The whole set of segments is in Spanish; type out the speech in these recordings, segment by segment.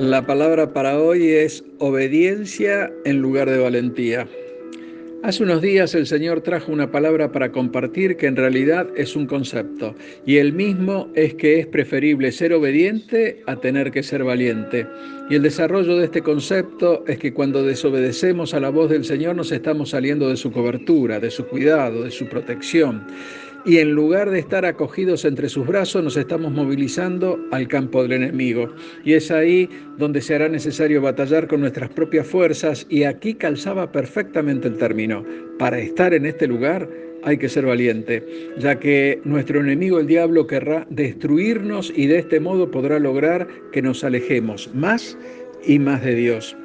La palabra para hoy es obediencia en lugar de valentía. Hace unos días el Señor trajo una palabra para compartir que en realidad es un concepto, y el mismo es que es preferible ser obediente a tener que ser valiente. Y el desarrollo de este concepto es que cuando desobedecemos a la voz del Señor nos estamos saliendo de su cobertura, de su cuidado, de su protección y en lugar de estar acogidos entre sus brazos nos estamos movilizando al campo del enemigo. Y es ahí donde se hará necesario batallar con nuestras propias fuerzas y aquí calzaba perfectamente el término. Para estar en este lugar hay que ser valiente, ya que nuestro enemigo el diablo querrá destruirnos y de este modo podrá lograr que nos alejemos más y más de Dios.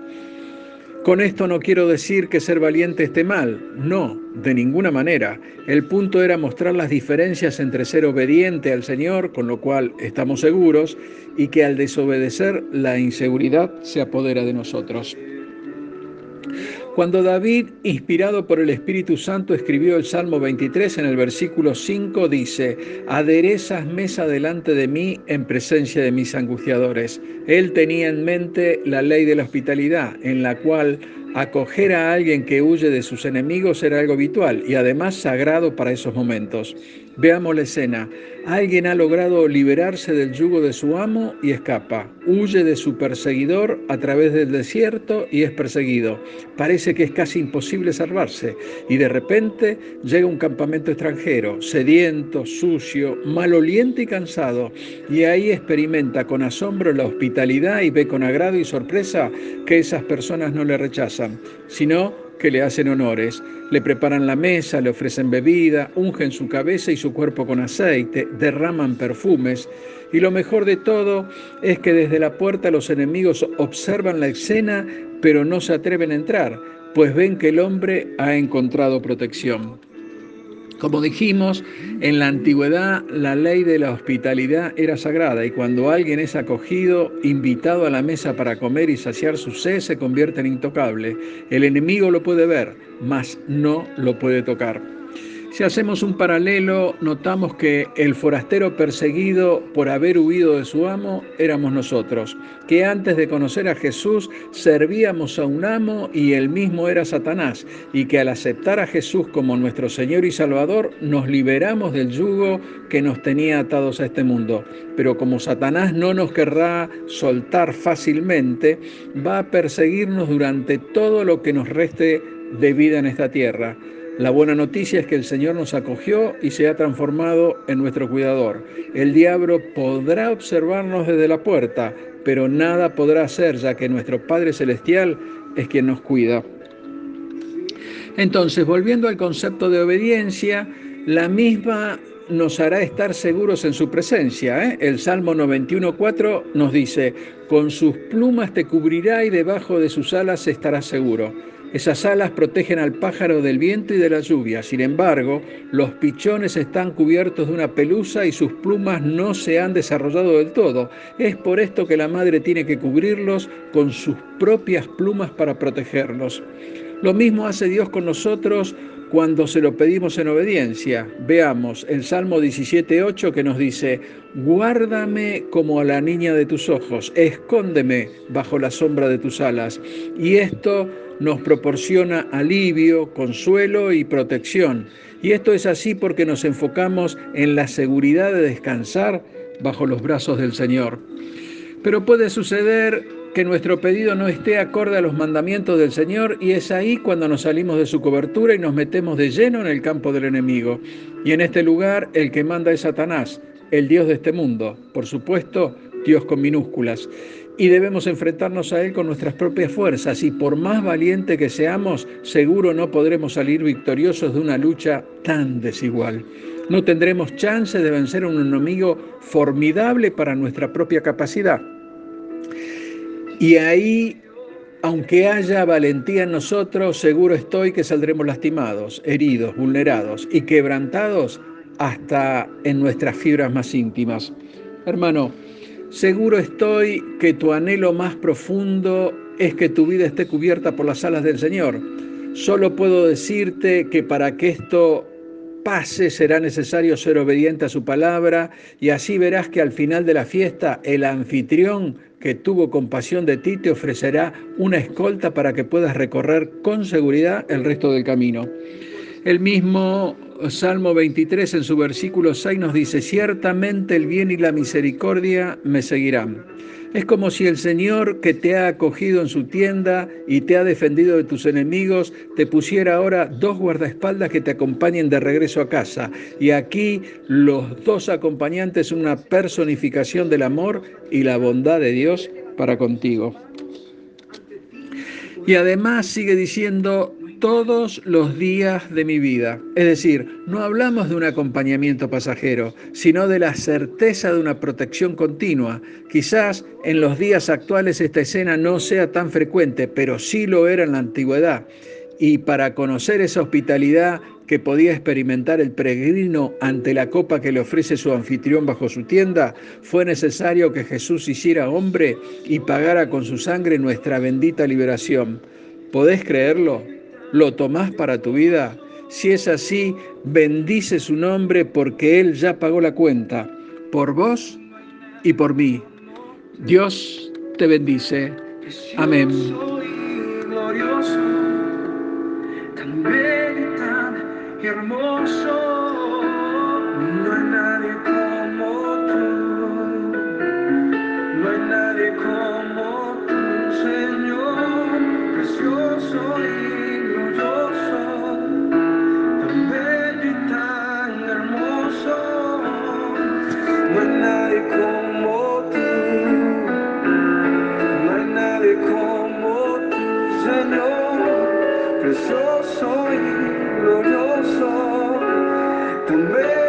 Con esto no quiero decir que ser valiente esté mal, no, de ninguna manera. El punto era mostrar las diferencias entre ser obediente al Señor, con lo cual estamos seguros, y que al desobedecer la inseguridad se apodera de nosotros. Cuando David, inspirado por el Espíritu Santo, escribió el Salmo 23 en el versículo 5, dice, aderezas mesa delante de mí en presencia de mis angustiadores. Él tenía en mente la ley de la hospitalidad, en la cual acoger a alguien que huye de sus enemigos era algo habitual y además sagrado para esos momentos. Veamos la escena. Alguien ha logrado liberarse del yugo de su amo y escapa. Huye de su perseguidor a través del desierto y es perseguido. Parece que es casi imposible salvarse. Y de repente llega un campamento extranjero, sediento, sucio, maloliente y cansado. Y ahí experimenta con asombro la hospitalidad y ve con agrado y sorpresa que esas personas no le rechazan, sino que le hacen honores, le preparan la mesa, le ofrecen bebida, ungen su cabeza y su cuerpo con aceite, derraman perfumes, y lo mejor de todo es que desde la puerta los enemigos observan la escena, pero no se atreven a entrar, pues ven que el hombre ha encontrado protección. Como dijimos, en la antigüedad la ley de la hospitalidad era sagrada y cuando alguien es acogido, invitado a la mesa para comer y saciar su sed, se convierte en intocable. El enemigo lo puede ver, mas no lo puede tocar. Si hacemos un paralelo, notamos que el forastero perseguido por haber huido de su amo éramos nosotros, que antes de conocer a Jesús servíamos a un amo y él mismo era Satanás, y que al aceptar a Jesús como nuestro Señor y Salvador nos liberamos del yugo que nos tenía atados a este mundo. Pero como Satanás no nos querrá soltar fácilmente, va a perseguirnos durante todo lo que nos reste de vida en esta tierra. La buena noticia es que el Señor nos acogió y se ha transformado en nuestro cuidador. El diablo podrá observarnos desde la puerta, pero nada podrá hacer ya que nuestro Padre Celestial es quien nos cuida. Entonces, volviendo al concepto de obediencia, la misma nos hará estar seguros en su presencia. ¿eh? El Salmo 91.4 nos dice, con sus plumas te cubrirá y debajo de sus alas estarás seguro. Esas alas protegen al pájaro del viento y de la lluvia. Sin embargo, los pichones están cubiertos de una pelusa y sus plumas no se han desarrollado del todo. Es por esto que la madre tiene que cubrirlos con sus propias plumas para protegerlos. Lo mismo hace Dios con nosotros cuando se lo pedimos en obediencia. Veamos el Salmo 17.8 que nos dice, guárdame como a la niña de tus ojos, escóndeme bajo la sombra de tus alas. Y esto nos proporciona alivio, consuelo y protección. Y esto es así porque nos enfocamos en la seguridad de descansar bajo los brazos del Señor. Pero puede suceder que nuestro pedido no esté acorde a los mandamientos del Señor y es ahí cuando nos salimos de su cobertura y nos metemos de lleno en el campo del enemigo. Y en este lugar el que manda es Satanás, el Dios de este mundo, por supuesto, Dios con minúsculas. Y debemos enfrentarnos a Él con nuestras propias fuerzas y por más valiente que seamos, seguro no podremos salir victoriosos de una lucha tan desigual. No tendremos chance de vencer a un enemigo formidable para nuestra propia capacidad. Y ahí, aunque haya valentía en nosotros, seguro estoy que saldremos lastimados, heridos, vulnerados y quebrantados hasta en nuestras fibras más íntimas. Hermano, seguro estoy que tu anhelo más profundo es que tu vida esté cubierta por las alas del Señor. Solo puedo decirte que para que esto pase será necesario ser obediente a su palabra y así verás que al final de la fiesta el anfitrión que tuvo compasión de ti te ofrecerá una escolta para que puedas recorrer con seguridad el resto del camino. El mismo Salmo 23 en su versículo 6 nos dice, ciertamente el bien y la misericordia me seguirán. Es como si el Señor que te ha acogido en su tienda y te ha defendido de tus enemigos, te pusiera ahora dos guardaespaldas que te acompañen de regreso a casa. Y aquí los dos acompañantes son una personificación del amor y la bondad de Dios para contigo. Y además sigue diciendo, todos los días de mi vida. Es decir, no hablamos de un acompañamiento pasajero, sino de la certeza de una protección continua. Quizás en los días actuales esta escena no sea tan frecuente, pero sí lo era en la antigüedad. Y para conocer esa hospitalidad que podía experimentar el peregrino ante la copa que le ofrece su anfitrión bajo su tienda, fue necesario que Jesús hiciera hombre y pagara con su sangre nuestra bendita liberación. ¿Podés creerlo? ¿Lo tomás para tu vida? Si es así, bendice su nombre porque Él ya pagó la cuenta, por vos y por mí. Dios te bendice. Amén. hermoso, no hay nadie como tú, no hay nadie como tú, Señor, precioso Precioso y glorioso. to me.